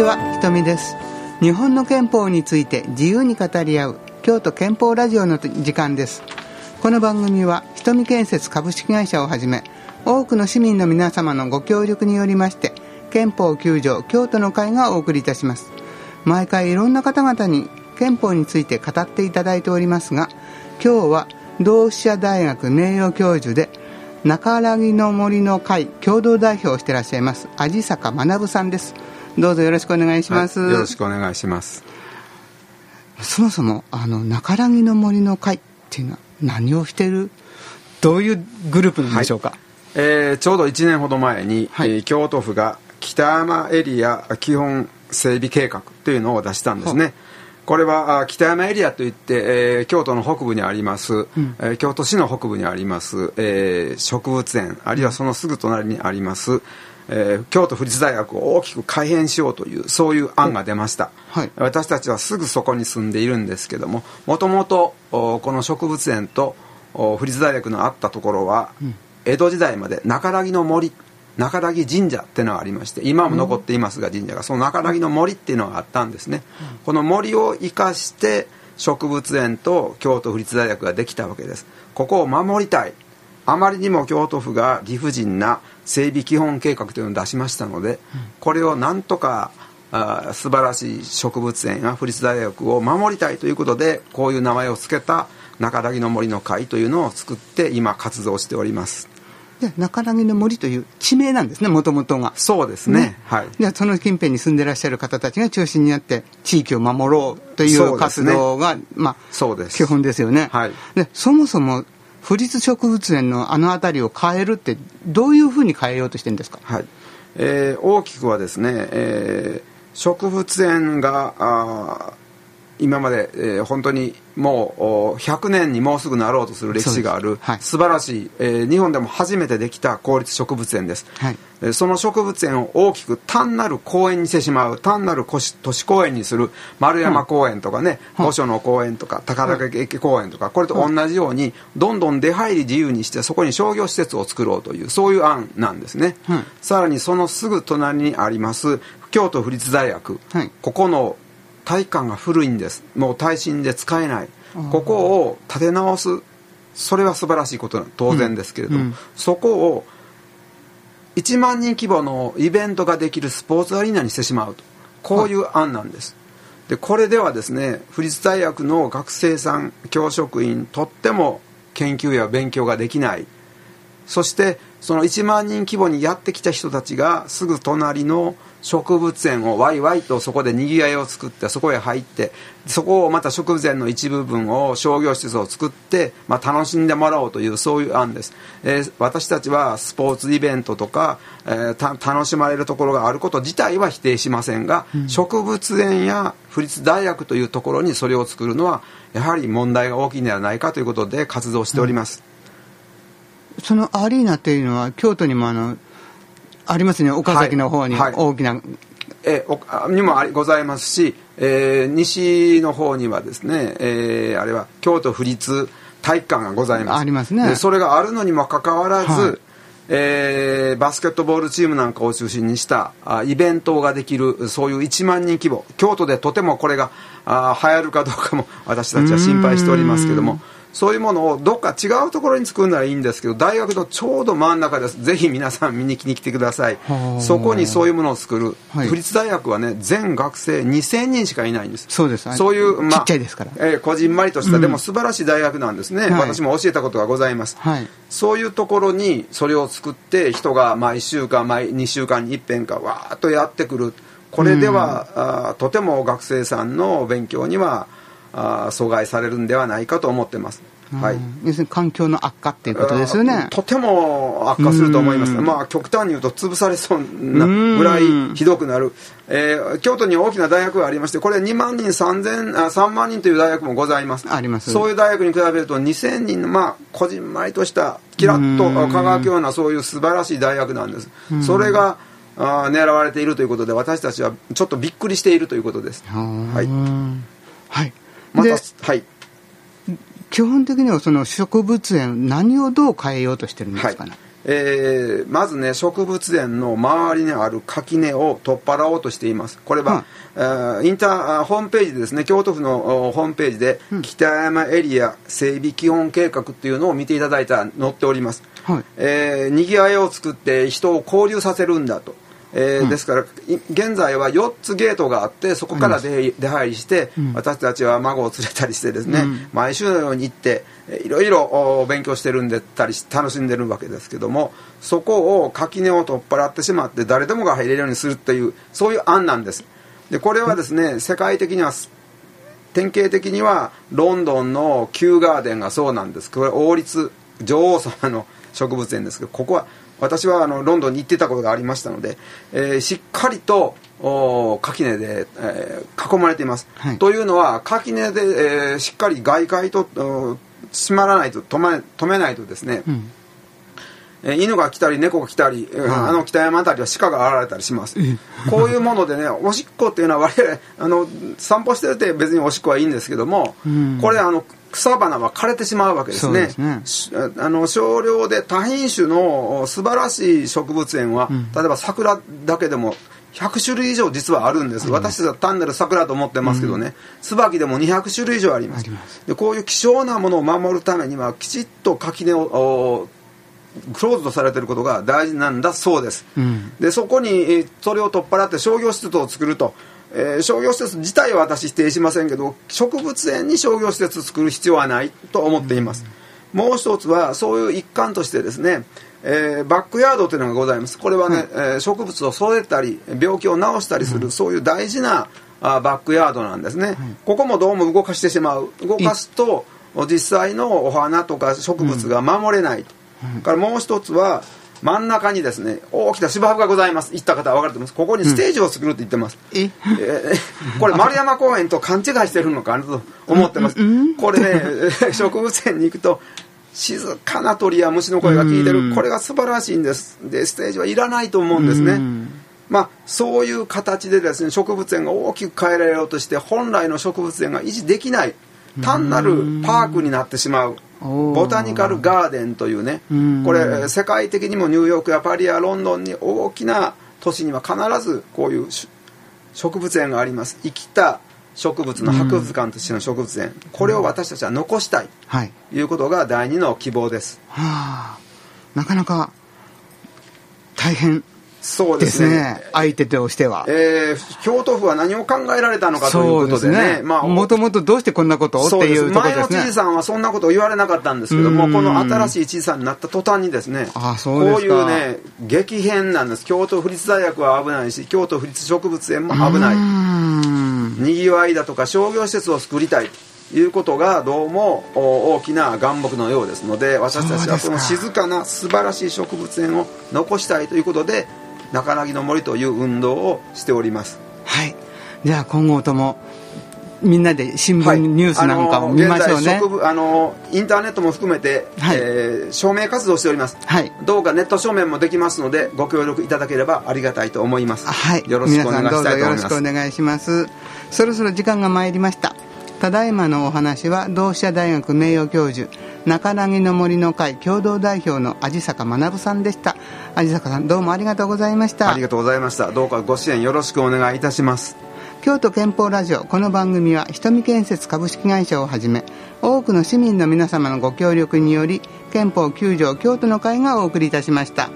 ちは。ひとみです。日本の憲法について自由に語り合う京都憲法ラジオの時間です。この番組はひとみ建設株式会社をはじめ多くの市民の皆様のご協力によりまして憲法9条京都の会がお送りいたします。毎回いろんな方々に憲法について語っていただいておりますが今日は同志社大学名誉教授で中荒木の森の会共同代表をしていらっしゃいます味坂学さんです。どうぞよろしくお願いします、はい、よろしくお願いします。そもそもあの中良木の森の会っていうのは何をしているどういうグループなんでしょうか、はい、えー、ちょうど1年ほど前に、はい、えー、京都府が北山エリア基本整備計画というのを出したんですね、これは北山エリアといって、えー、京都の北部にあります、うん、えー、京都市の北部にあります、えー、植物園あるいはそのすぐ隣にあります、えー、京都府立大学を大きく改変しようというそういう案が出ました、はい、私たちはすぐそこに住んでいるんですけどももともとこの植物園と府立大学のあったところは、うん、江戸時代まで中良木の森中良木神社っていうのがありまして今も残っていますが神社がその中良木の森っていうのがあったんですね、うん、この森を生かして植物園と京都府立大学ができたわけです。ここを守りたいあまりにも京都府が理不尽な整備基本計画というのを出しましたので、これをなんとかあ素晴らしい植物園や府立大学を守りたいということでこういう名前を付けた中良木の森の会というのを作って今活動しております。で中良木の森という地名なんですねもともとが。そうですね、ね、はい。でその近辺に住んでらっしゃる方たちが中心になって地域を守ろうという活動が、ね、まあそうです。基本ですよね、はい、でそもそも府立植物園のあの辺りを変えるってどういうふうに変えようとしてるんですか、はい。えー、大きくはですね、えー、植物園があ今まで、えー、本当にもう100年にもうすぐなろうとする歴史がある、はい、素晴らしい、えー、日本でも初めてできた公立植物園です、はい、その植物園を大きく単なる公園にしてしまう単なる都市公園にする丸山公園とかね、うん、御所の公園とか高田駅公園とかこれと同じようにどんどん出入り自由にしてそこに商業施設を作ろうというそういう案なんですね、うん、さらにそのすぐ隣にあります京都府立大学、はい、ここの体育館が古いんです。もう耐震で使えない。ここを建て直すそれは素晴らしいこと当然ですけれども、うん。うん、そこを1万人規模のイベントができるスポーツアリーナにしてしまうと。こういう案なんです。でこれではですね府立大学の学生さん教職員とっても研究や勉強ができないそしてその1万人規模にやってきた人たちがすぐ隣の植物園をワイワイとそこでにぎわいを作ってそこへ入ってそこをまた植物園の一部分を商業施設を作って、まあ、楽しんでもらおうというそういう案です、えー、私たちはスポーツイベントとか、えー、楽しまれるところがあること自体は否定しませんが、うん、植物園や府立大学というところにそれを作るのはやはり問題が大きいのではないかということで活動しております、うん、そのアリーナというのは京都にもあのありますね。岡崎の方に大きな、はい。はい、えにもありございますし、えー、西の方にはですね、えー、あれは京都府立体育館がございます。ありますね。それがあるのにもかかわらず、はい、えー、バスケットボールチームなんかを中心にしたあイベントができるそういう1万人規模京都でとてもこれがあ流行るかどうかも私たちは心配しておりますけどもそういうものをどっか違うところに作るならいいんですけど大学のちょうど真ん中です。ぜひ皆さん見に来に来てください。そこにそういうものを作る、はい、府立大学はね全学生2000人しかいないんです。そうです。そういう、まあ、ちっちゃいですから、えー、こじんまりとした、うん、でも素晴らしい大学なんですね、はい、私も教えたことがございます、はい、そういうところにそれを作って人がまあ1週間毎2週間に一遍かわーっとやってくる。これでは、うん、あとても学生さんの勉強にはあ阻害されるんではないかと思ってます。はい、要するに環境の悪化っていうことですよね。とても悪化すると思います。まあ極端に言うと潰されそうなぐらいひどくなる、えー、京都に大きな大学がありましてこれ2万人3000あ3万人という大学もございます。あります。そういう大学に比べると2000人のまあこじんまりとしたキラッと輝くようなそういう素晴らしい大学なんです。それがあ狙われているということで私たちはちょっとびっくりしているということです。はい、はい、またはい。基本的にはその植物園何をどう変えようとしてるんですかね、はい。えー、まずね植物園の周りにある垣根を取っ払おうとしています。これは、うん、インターホームページでですね。京都府のホームページで、うん、北山エリア整備基本計画っていうのを見ていただいたら載っております、はい。えー、にぎわいを作って人を交流させるんだとえー、うん、ですから現在は4つゲートがあってそこから出出入りして、うん、私たちは孫を連れたりしてですね、うん、毎週のように行っていろいろ勉強してるんでたり楽しんでるわけですけどもそこを垣根を取っ払ってしまって誰でもが入れるようにするっていうそういう案なんです。でこれはですね世界的には典型的にはロンドンのキューガーデンがそうなんです。これ王立女王様の植物園ですけどここは私はあのロンドンに行ってたことがありましたので、えー、しっかりと垣根で、えー、囲まれています、はい、というのは垣根で、えー、しっかり外界と閉まらないと止め止めないとですね、うん、えー、犬が来たり猫が来たり、うん、あの北山辺りは鹿が現れたりします、こういうものでね おしっこっていうのは我々あの散歩してるって別におしっこはいいんですけども、うん、これあの草花は枯れてしまうわけですね。すね。あの少量で多品種の素晴らしい植物園は、うん、例えば桜だけでも100種類以上実はあるんです、うん、私たちは単なる桜と思ってますけどね、うん、椿でも200種類以上あります。でこういう希少なものを守るためにはきちっと垣根をクローズとされていることが大事なんだそうです、うん、でそこにそれを取っ払って商業施設を作ると。えー、商業施設自体は私否定しませんけど植物園に商業施設を作る必要はないと思っています、うん、もう一つはそういう一環としてですね、えー、バックヤードというのがございます。これはね、はい、えー、植物を育てたり病気を治したりする、うん、そういう大事なあバックヤードなんですね、はい、ここもどうも動かしてしまう。動かすと実際のお花とか植物が守れない、うん、からもう一つは真ん中にですね大きな芝生がございます。行った方は分かると思います。ここにステージを作るって言ってます、うん、ええー、これ丸山公園と勘違いしてるのかなと思ってます、これね 植物園に行くと静かな鳥や虫の声が聞いてる。これが素晴らしいんです。でステージはいらないと思うんですね。まあそういう形でですね植物園が大きく変えられようとして本来の植物園が維持できない。単なるパークになってしまうボタニカルガー。デンというね。これ世界的にもニューヨークやパリやロンドンに大きな都市には必ずこういう植物園があります。生きた植物の博物館としての植物園、これを私たちは残したい。ということが第二の希望です、はあ、なかなか大変そうですね。相手としては、えー、京都府は何を考えられたのかということでね。まあ、もともとどうしてこんなことをっていうところですね。前の知事さんはそんなことを言われなかったんですけどもこの新しい知事さんになった途端にですね。あそうこういうね激変なんです。京都府立大学は危ないし京都府立植物園も危ない。にぎわいだとか商業施設を作りたいいうことがどうも大きな眼目のようですので私たちはこの静かな素晴らしい植物園を残したいということで中なぎの森という運動をしております。はい。じゃあ今後ともみんなで新聞、ニュースなんかを見ましょうね。あのインターネットも含めて、はい、えー、証明活動しております、はい、どうかネット証明もできますのでご協力いただければありがたいと思います、はい、よろしくお願いしたいと思います。よろしくお願いします。そろそろ時間が参りました。ただいまのお話は同志社大学名誉教授中柳の森の会共同代表の味坂学さんでした。味坂さんどうもありがとうございました。ありがとうございました。どうかご支援よろしくお願いいたします。京都憲法ラジオこの番組は瞳建設株式会社をはじめ多くの市民の皆様のご協力により憲法9条京都の会がお送りいたしました